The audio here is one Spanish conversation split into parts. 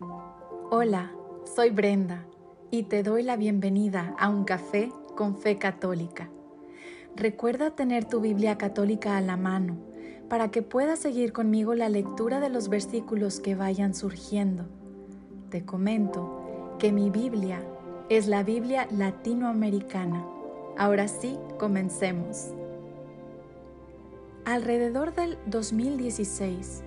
Hola, soy Brenda y te doy la bienvenida a un café con fe católica. Recuerda tener tu Biblia católica a la mano para que puedas seguir conmigo la lectura de los versículos que vayan surgiendo. Te comento que mi Biblia es la Biblia latinoamericana. Ahora sí, comencemos. Alrededor del 2016,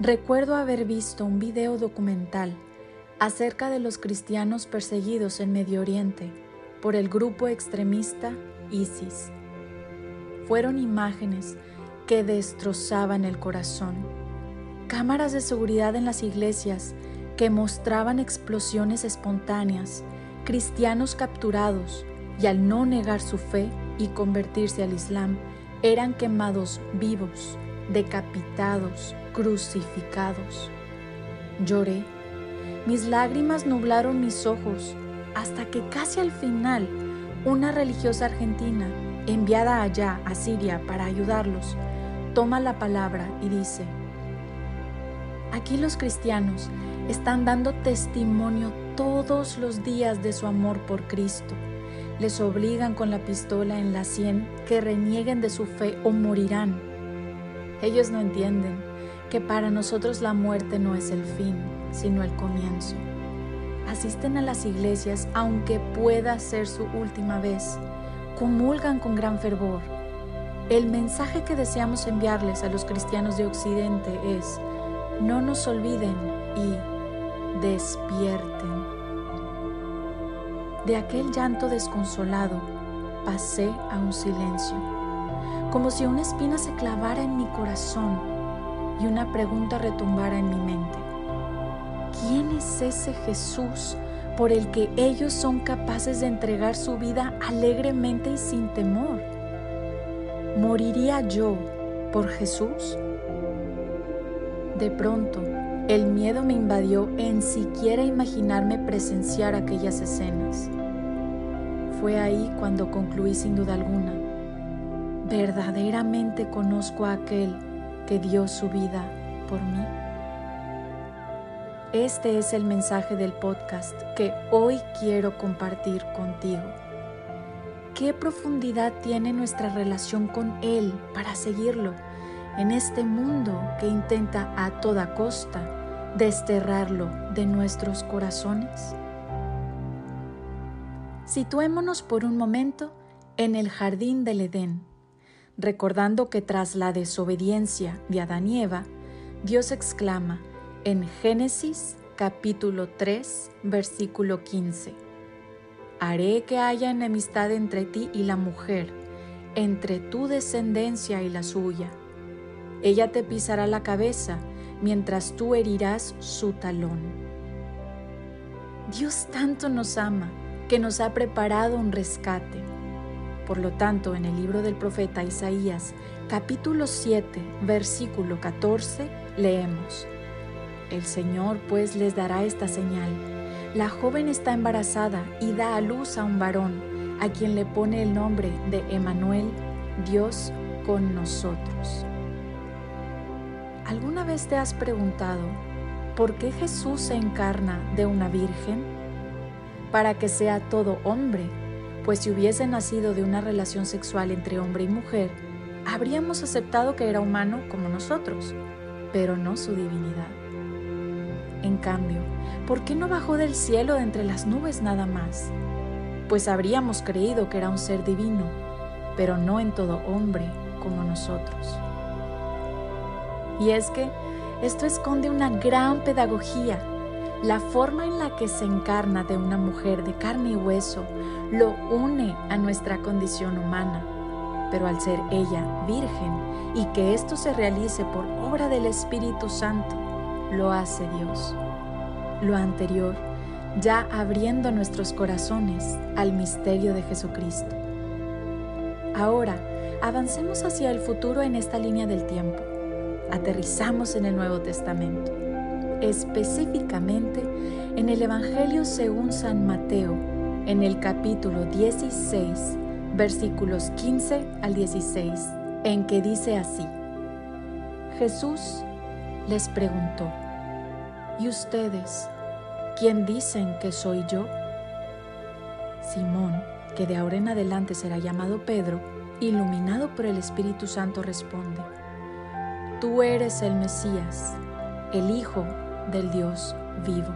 recuerdo haber visto un video documental acerca de los cristianos perseguidos en Medio Oriente por el grupo extremista ISIS. Fueron imágenes que destrozaban el corazón. Cámaras de seguridad en las iglesias que mostraban explosiones espontáneas, cristianos capturados y al no negar su fe y convertirse al Islam, eran quemados vivos, decapitados, crucificados. Lloré mis lágrimas nublaron mis ojos hasta que casi al final una religiosa argentina, enviada allá a Siria para ayudarlos, toma la palabra y dice, aquí los cristianos están dando testimonio todos los días de su amor por Cristo. Les obligan con la pistola en la sien que renieguen de su fe o morirán. Ellos no entienden que para nosotros la muerte no es el fin, sino el comienzo. Asisten a las iglesias aunque pueda ser su última vez. Comulgan con gran fervor. El mensaje que deseamos enviarles a los cristianos de Occidente es, no nos olviden y despierten. De aquel llanto desconsolado pasé a un silencio, como si una espina se clavara en mi corazón y una pregunta retumbara en mi mente. ¿quién es ese Jesús por el que ellos son capaces de entregar su vida alegremente y sin temor? ¿Moriría yo por Jesús? De pronto, el miedo me invadió en siquiera imaginarme presenciar aquellas escenas. Fue ahí cuando concluí sin duda alguna, verdaderamente conozco a aquel que dio su vida por mí. Este es el mensaje del podcast que hoy quiero compartir contigo. ¿Qué profundidad tiene nuestra relación con Él para seguirlo en este mundo que intenta a toda costa desterrarlo de nuestros corazones? Situémonos por un momento en el jardín del Edén, recordando que tras la desobediencia de Adán y Eva, Dios exclama, en Génesis capítulo 3, versículo 15. Haré que haya enemistad entre ti y la mujer, entre tu descendencia y la suya. Ella te pisará la cabeza, mientras tú herirás su talón. Dios tanto nos ama que nos ha preparado un rescate. Por lo tanto, en el libro del profeta Isaías, capítulo 7, versículo 14, leemos, el Señor pues les dará esta señal. La joven está embarazada y da a luz a un varón, a quien le pone el nombre de Emanuel, Dios con nosotros. ¿Alguna vez te has preguntado por qué Jesús se encarna de una virgen? Para que sea todo hombre, pues si hubiese nacido de una relación sexual entre hombre y mujer, habríamos aceptado que era humano como nosotros, pero no su divinidad. En cambio, ¿por qué no bajó del cielo de entre las nubes nada más? Pues habríamos creído que era un ser divino, pero no en todo hombre como nosotros. Y es que esto esconde una gran pedagogía. La forma en la que se encarna de una mujer de carne y hueso lo une a nuestra condición humana. Pero al ser ella virgen y que esto se realice por obra del Espíritu Santo, lo hace Dios. Lo anterior, ya abriendo nuestros corazones al misterio de Jesucristo. Ahora, avancemos hacia el futuro en esta línea del tiempo. Aterrizamos en el Nuevo Testamento, específicamente en el Evangelio según San Mateo, en el capítulo 16, versículos 15 al 16, en que dice así, Jesús les preguntó, ¿y ustedes ¿quién dicen que soy yo? Simón, que de ahora en adelante será llamado Pedro, iluminado por el Espíritu Santo, responde, Tú eres el Mesías, el Hijo del Dios vivo.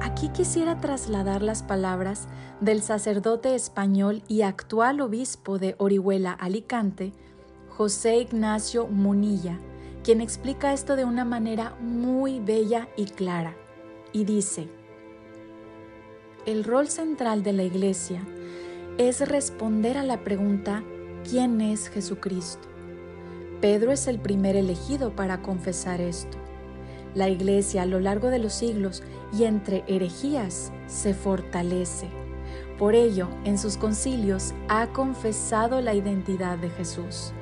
Aquí quisiera trasladar las palabras del sacerdote español y actual obispo de Orihuela, Alicante, José Ignacio Munilla, quien explica esto de una manera muy bella y clara, y dice, el rol central de la Iglesia es responder a la pregunta ¿quién es Jesucristo? Pedro es el primer elegido para confesar esto. La Iglesia a lo largo de los siglos y entre herejías se fortalece. Por ello, en sus concilios ha confesado la identidad de Jesús.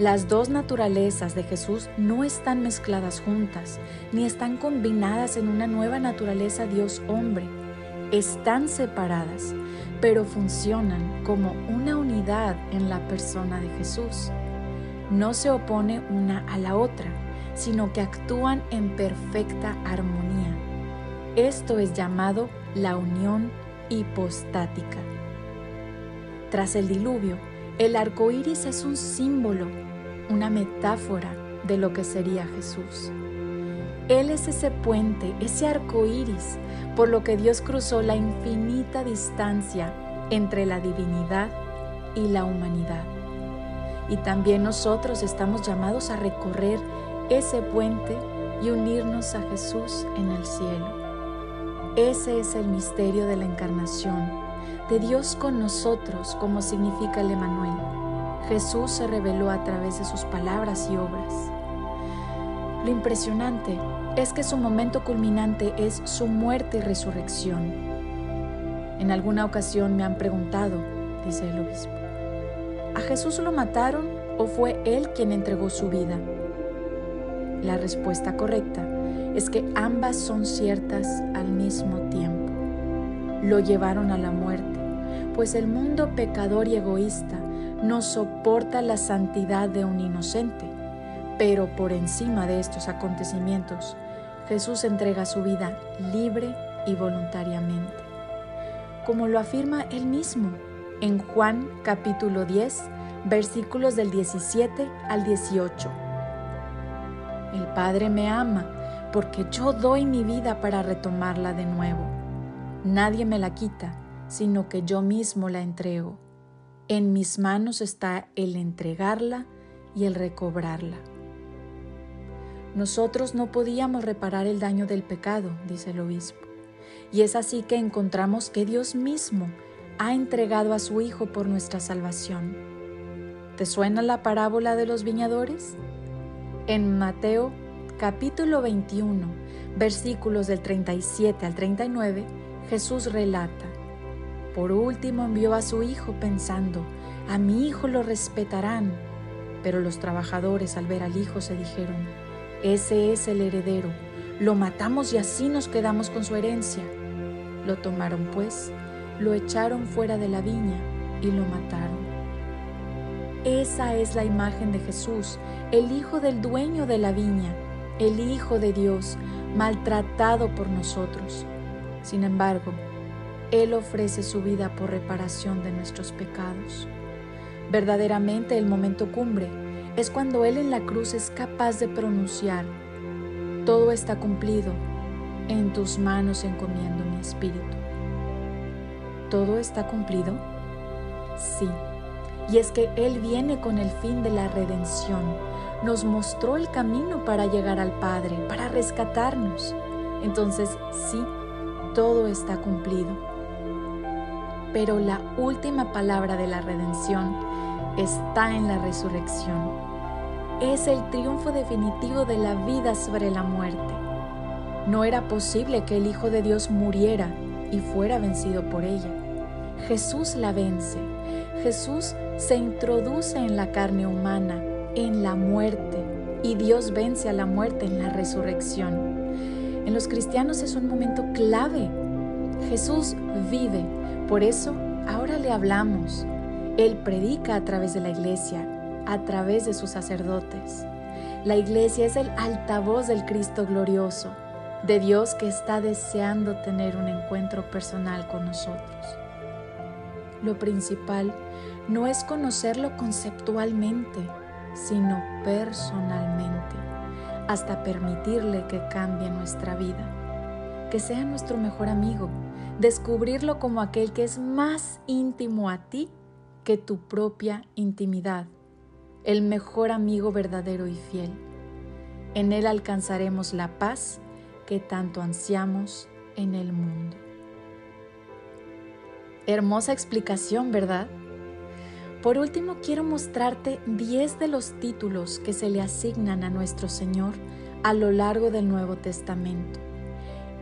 Las dos naturalezas de Jesús no están mezcladas juntas, ni están combinadas en una nueva naturaleza Dios-hombre. Están separadas, pero funcionan como una unidad en la persona de Jesús. No se opone una a la otra, sino que actúan en perfecta armonía. Esto es llamado la unión hipostática. Tras el diluvio, el arco iris es un símbolo una metáfora de lo que sería Jesús. Él es ese puente, ese arco iris, por lo que Dios cruzó la infinita distancia entre la divinidad y la humanidad. Y también nosotros estamos llamados a recorrer ese puente y unirnos a Jesús en el cielo. Ese es el misterio de la encarnación, de Dios con nosotros, como significa el Emanuel Jesús se reveló a través de sus palabras y obras. Lo impresionante es que su momento culminante es su muerte y resurrección. En alguna ocasión me han preguntado, dice el obispo, ¿a Jesús lo mataron o fue Él quien entregó su vida? La respuesta correcta es que ambas son ciertas al mismo tiempo. Lo llevaron a la muerte, pues el mundo pecador y egoísta no soporta la santidad de un inocente. Pero por encima de estos acontecimientos, Jesús entrega su vida libre y voluntariamente. Como lo afirma él mismo en Juan capítulo 10, versículos del 17 al 18. El Padre me ama porque yo doy mi vida para retomarla de nuevo. Nadie me la quita, sino que yo mismo la entrego. En mis manos está el entregarla y el recobrarla. Nosotros no podíamos reparar el daño del pecado, dice el obispo. Y es así que encontramos que Dios mismo ha entregado a su Hijo por nuestra salvación. ¿Te suena la parábola de los viñadores? En Mateo capítulo 21, versículos del 37 al 39, Jesús relata, por último envió a su hijo pensando, a mi hijo lo respetarán. Pero los trabajadores al ver al hijo se dijeron, ese es el heredero, lo matamos y así nos quedamos con su herencia. Lo tomaron pues, lo echaron fuera de la viña y lo mataron. Esa es la imagen de Jesús, el hijo del dueño de la viña, el hijo de Dios, maltratado por nosotros. Sin embargo, él ofrece su vida por reparación de nuestros pecados. Verdaderamente el momento cumbre es cuando Él en la cruz es capaz de pronunciar, todo está cumplido, en tus manos encomiendo mi espíritu. ¿Todo está cumplido? Sí. Y es que Él viene con el fin de la redención. Nos mostró el camino para llegar al Padre, para rescatarnos. Entonces, sí, todo está cumplido pero la última palabra de la redención está en la resurrección. Es el triunfo definitivo de la vida sobre la muerte. No era posible que el Hijo de Dios muriera y fuera vencido por ella. Jesús la vence. Jesús se introduce en la carne humana, en la muerte, y Dios vence a la muerte en la resurrección. En los cristianos es un momento clave. Jesús vive por eso, ahora le hablamos. Él predica a través de la iglesia, a través de sus sacerdotes. La iglesia es el altavoz del Cristo glorioso. de Dios que está deseando tener un encuentro personal con nosotros. Lo principal no es conocerlo conceptualmente, sino personalmente, hasta permitirle que cambie nuestra vida, que sea nuestro mejor amigo, descubrirlo como aquel que es más íntimo a ti que tu propia intimidad, el mejor amigo verdadero y fiel. En él alcanzaremos la paz que tanto ansiamos en el mundo. Hermosa explicación, ¿verdad? Por último, quiero mostrarte 10 de los títulos que se le asignan a nuestro Señor a lo largo del Nuevo Testamento.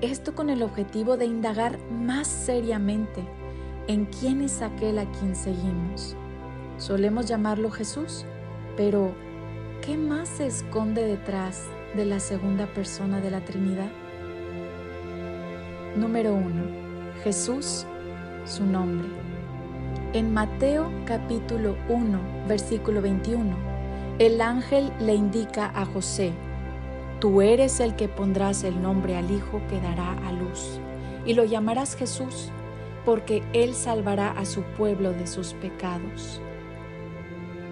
Esto con el objetivo de indagar más seriamente en quién es aquel a quien seguimos. Solemos llamarlo Jesús, pero ¿qué más se esconde detrás de la segunda persona de la Trinidad? Número 1. Jesús, su nombre. En Mateo capítulo 1, versículo 21, el ángel le indica a José, Tú eres el que pondrás el nombre al Hijo que dará a luz, y lo llamarás Jesús, porque Él salvará a su pueblo de sus pecados.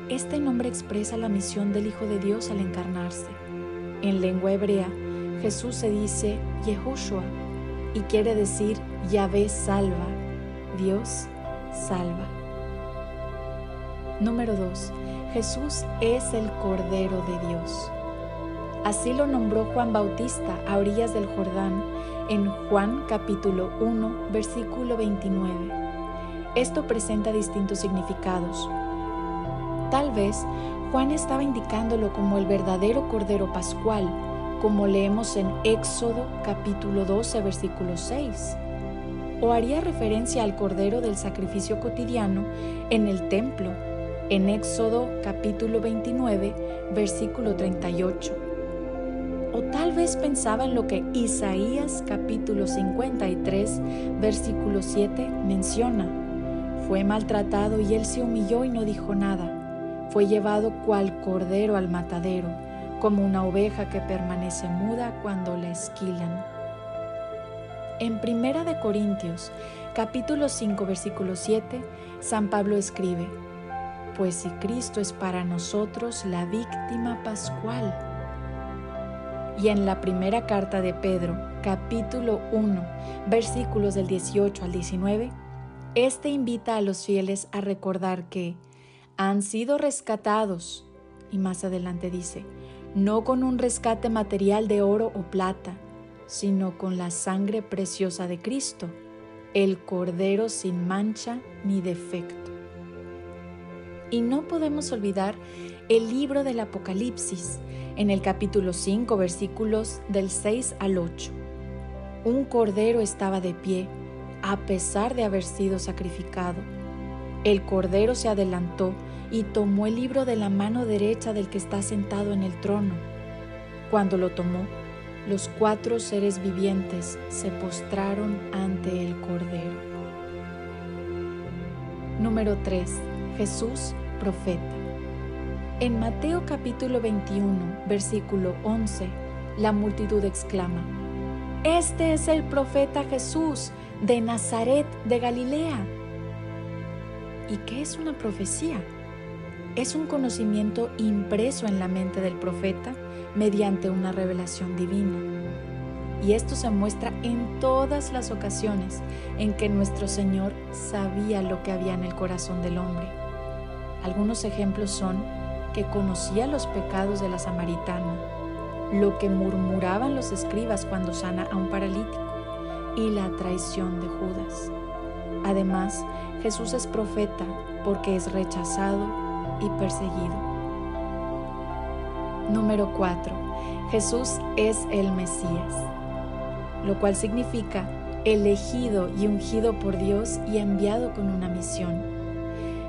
Este nombre expresa la misión del Hijo de Dios al encarnarse. En lengua hebrea, Jesús se dice Yehoshua, y quiere decir Yahvé salva, Dios salva. Número 2. Jesús es el Cordero de Dios. Así lo nombró Juan Bautista a orillas del Jordán en Juan capítulo 1 versículo 29. Esto presenta distintos significados. Tal vez Juan estaba indicándolo como el verdadero Cordero Pascual, como leemos en Éxodo capítulo 12 versículo 6. O haría referencia al cordero del sacrificio cotidiano en el templo, en Éxodo capítulo 29 versículo 38. O tal vez pensaba en lo que Isaías capítulo 53 versículo 7 menciona. Fue maltratado y él se humilló y no dijo nada. Fue llevado cual cordero al matadero como una oveja que permanece muda cuando la esquilan. En Primera de Corintios, capítulo 5, versículo 7, San Pablo escribe: Pues si Cristo es para nosotros la víctima pascual. Y en la primera carta de Pedro, capítulo 1, versículos del 18 al 19, este invita a los fieles a recordar que han sido rescatados, y más adelante dice, no con un rescate material de oro o plata, sino con la sangre preciosa de Cristo, el Cordero sin mancha ni defecto. Y no podemos olvidar el libro del Apocalipsis, en el capítulo 5, versículos del 6 al 8. Un cordero estaba de pie, a pesar de haber sido sacrificado. El cordero se adelantó y tomó el libro de la mano derecha del que está sentado en el trono. Cuando lo tomó, los cuatro seres vivientes se postraron ante el Cordero. Número 3. Jesús, profeta. En Mateo capítulo 21, versículo 11, la multitud exclama, Este es el profeta Jesús de Nazaret de Galilea. ¿Y qué es una profecía? es un conocimiento impreso en la mente del profeta mediante una revelación divina. Y esto se muestra en todas las ocasiones en que nuestro Señor sabía lo que había en el corazón del hombre. Algunos ejemplos son que conocía los pecados de la samaritana, lo que murmuraban los escribas cuando sana a un paralítico y la traición de Judas. Además, Jesús es profeta porque es rechazado y perseguido. Número 4. Jesús es el Mesías, lo cual significa elegido y ungido por Dios y enviado con una misión.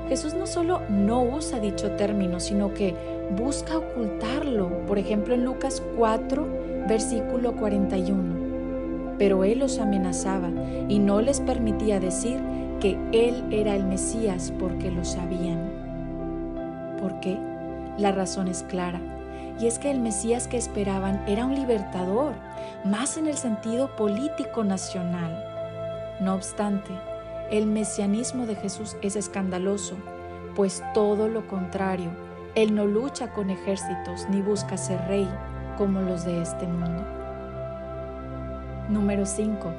Jesús no solo no usa dicho término, sino que busca ocultarlo, por ejemplo en Lucas 4, versículo 41. Pero Él los amenazaba y no les permitía decir que Él era el Mesías porque lo sabían. ¿Por qué? La razón es clara. Y es que el Mesías que esperaban era un libertador, más en el sentido político nacional. No obstante, el mesianismo de Jesús es escandaloso, pues todo lo contrario, Él no lucha con ejércitos ni busca ser rey como los de este mundo. Número 5.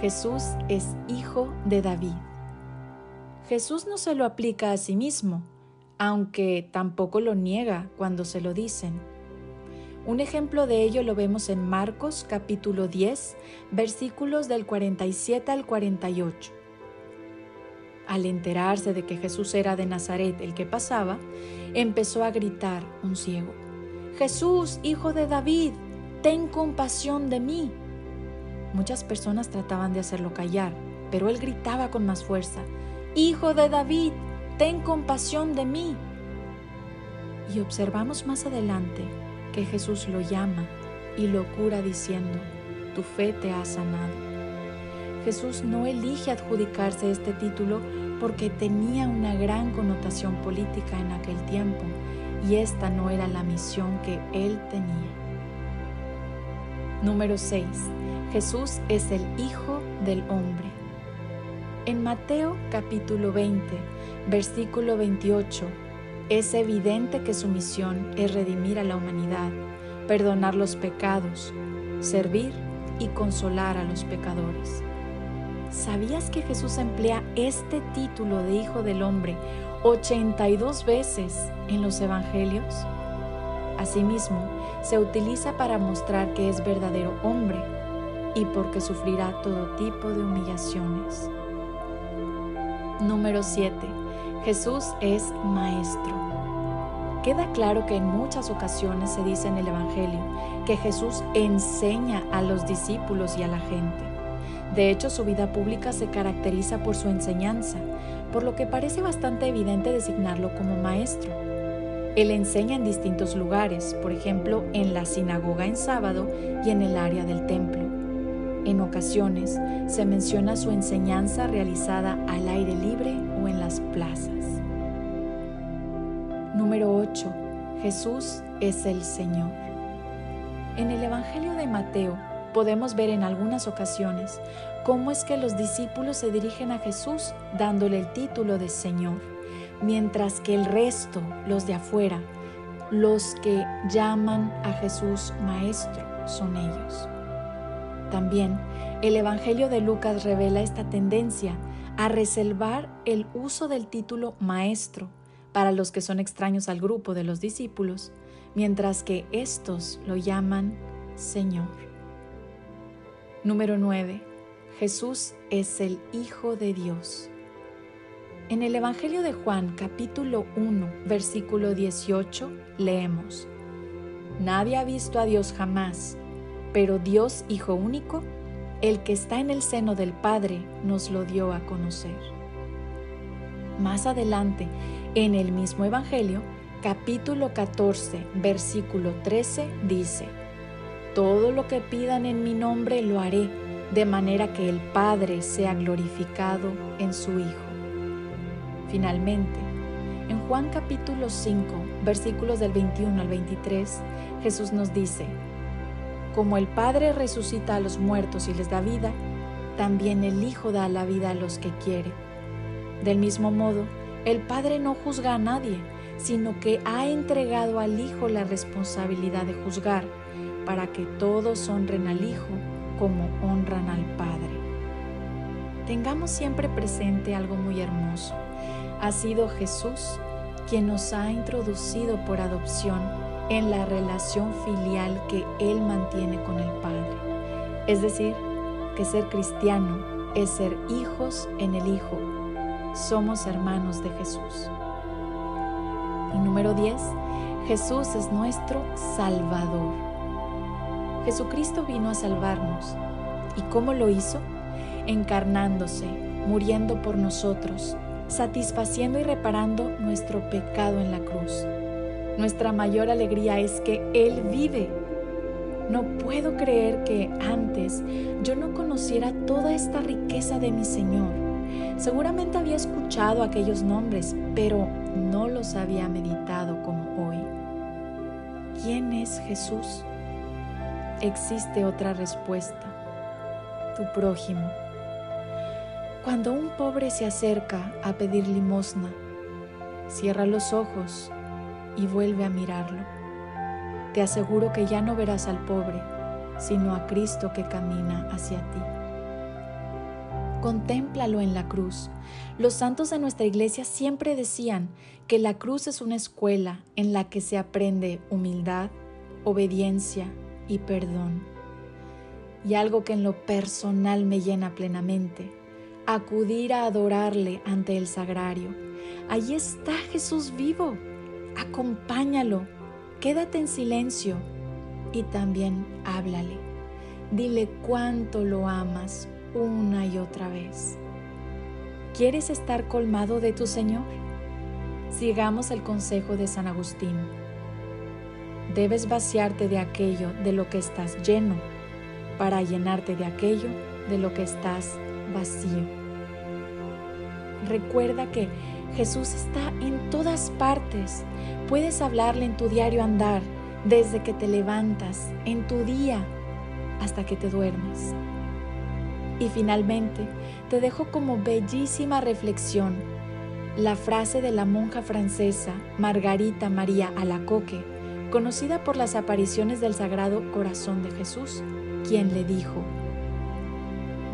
Jesús es hijo de David. Jesús no se lo aplica a sí mismo, aunque tampoco lo niega cuando se lo dicen. Un ejemplo de ello lo vemos en Marcos capítulo 10, versículos del 47 al 48. Al enterarse de que Jesús era de Nazaret el que pasaba, empezó a gritar un ciego, Jesús, hijo de David, ten compasión de mí. Muchas personas trataban de hacerlo callar, pero él gritaba con más fuerza, Hijo de David, ten compasión de mí. Y observamos más adelante que Jesús lo llama y lo cura diciendo, tu fe te ha sanado. Jesús no elige adjudicarse este título porque tenía una gran connotación política en aquel tiempo y esta no era la misión que él tenía. Número 6. Jesús es el Hijo del Hombre. En Mateo capítulo 20, versículo 28, es evidente que su misión es redimir a la humanidad, perdonar los pecados, servir y consolar a los pecadores. ¿Sabías que Jesús emplea este título de Hijo del Hombre 82 veces en los Evangelios? Asimismo, se utiliza para mostrar que es verdadero hombre y porque sufrirá todo tipo de humillaciones. Número 7. Jesús es maestro. Queda claro que en muchas ocasiones se dice en el Evangelio que Jesús enseña a los discípulos y a la gente. De hecho, su vida pública se caracteriza por su enseñanza, por lo que parece bastante evidente designarlo como maestro. Él enseña en distintos lugares, por ejemplo, en la sinagoga en sábado y en el área del templo. En ocasiones se menciona su enseñanza realizada al aire libre plazas. Número 8. Jesús es el Señor. En el Evangelio de Mateo podemos ver en algunas ocasiones cómo es que los discípulos se dirigen a Jesús dándole el título de Señor, mientras que el resto, los de afuera, los que llaman a Jesús Maestro, son ellos. También el Evangelio de Lucas revela esta tendencia a reservar el uso del título maestro para los que son extraños al grupo de los discípulos, mientras que estos lo llaman Señor. Número 9. Jesús es el Hijo de Dios. En el Evangelio de Juan capítulo 1 versículo 18 leemos, Nadie ha visto a Dios jamás pero Dios Hijo único, el que está en el seno del Padre, nos lo dio a conocer. Más adelante, en el mismo Evangelio, capítulo 14, versículo 13, dice, Todo lo que pidan en mi nombre lo haré, de manera que el Padre sea glorificado en su Hijo. Finalmente, en Juan capítulo 5, versículos del 21 al 23, Jesús nos dice, como el Padre resucita a los muertos y les da vida, también el Hijo da la vida a los que quiere. Del mismo modo, el Padre no juzga a nadie, sino que ha entregado al Hijo la responsabilidad de juzgar, para que todos honren al Hijo como honran al Padre. Tengamos siempre presente algo muy hermoso. Ha sido Jesús quien nos ha introducido por adopción en la relación filial que Él mantiene con el Padre. Es decir, que ser cristiano es ser hijos en el Hijo. Somos hermanos de Jesús. Y número 10, Jesús es nuestro Salvador. Jesucristo vino a salvarnos. ¿Y cómo lo hizo? Encarnándose, muriendo por nosotros, satisfaciendo y reparando nuestro pecado en la cruz nuestra mayor alegría es que Él vive. No puedo creer que antes yo no conociera toda esta riqueza de mi Señor. Seguramente había escuchado aquellos nombres, pero no los había meditado como hoy. ¿quién es Jesús? Existe otra respuesta, tu prójimo. Cuando un pobre se acerca a pedir limosna, cierra los ojos y vuelve a mirarlo. Te aseguro que ya no verás al pobre, sino a Cristo que camina hacia ti. Contémplalo en la cruz. Los santos de nuestra iglesia siempre decían que la cruz es una escuela en la que se aprende humildad, obediencia y perdón. Y algo que en lo personal me llena plenamente, acudir a adorarle ante el sagrario. Allí está Jesús vivo. Acompáñalo, quédate en silencio y también háblale. Dile cuánto lo amas una y otra vez. ¿Quieres estar colmado de tu Señor? Sigamos el consejo de San Agustín. Debes vaciarte de aquello de lo que estás lleno para llenarte de aquello de lo que estás vacío. Recuerda que Jesús está en todas partes. Puedes hablarle en tu diario andar, desde que te levantas, en tu día, hasta que te duermes. Y finalmente, te dejo como bellísima reflexión la frase de la monja francesa Margarita María Alacoque, conocida por las apariciones del Sagrado Corazón de Jesús, quien le dijo,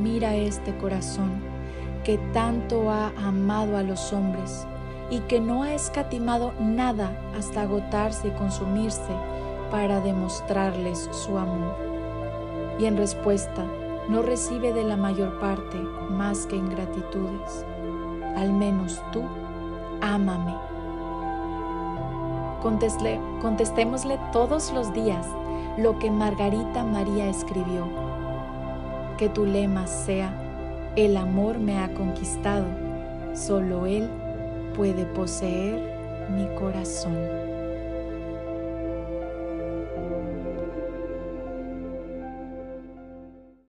Mira este corazón que tanto ha amado a los hombres y que no ha escatimado nada hasta agotarse y consumirse para demostrarles su amor. Y en respuesta, no recibe de la mayor parte más que ingratitudes. Al menos tú, ámame. contestémosle todos los días lo que Margarita María escribió. Que tu lema sea, el amor me ha conquistado, solo Él puede poseer mi corazón.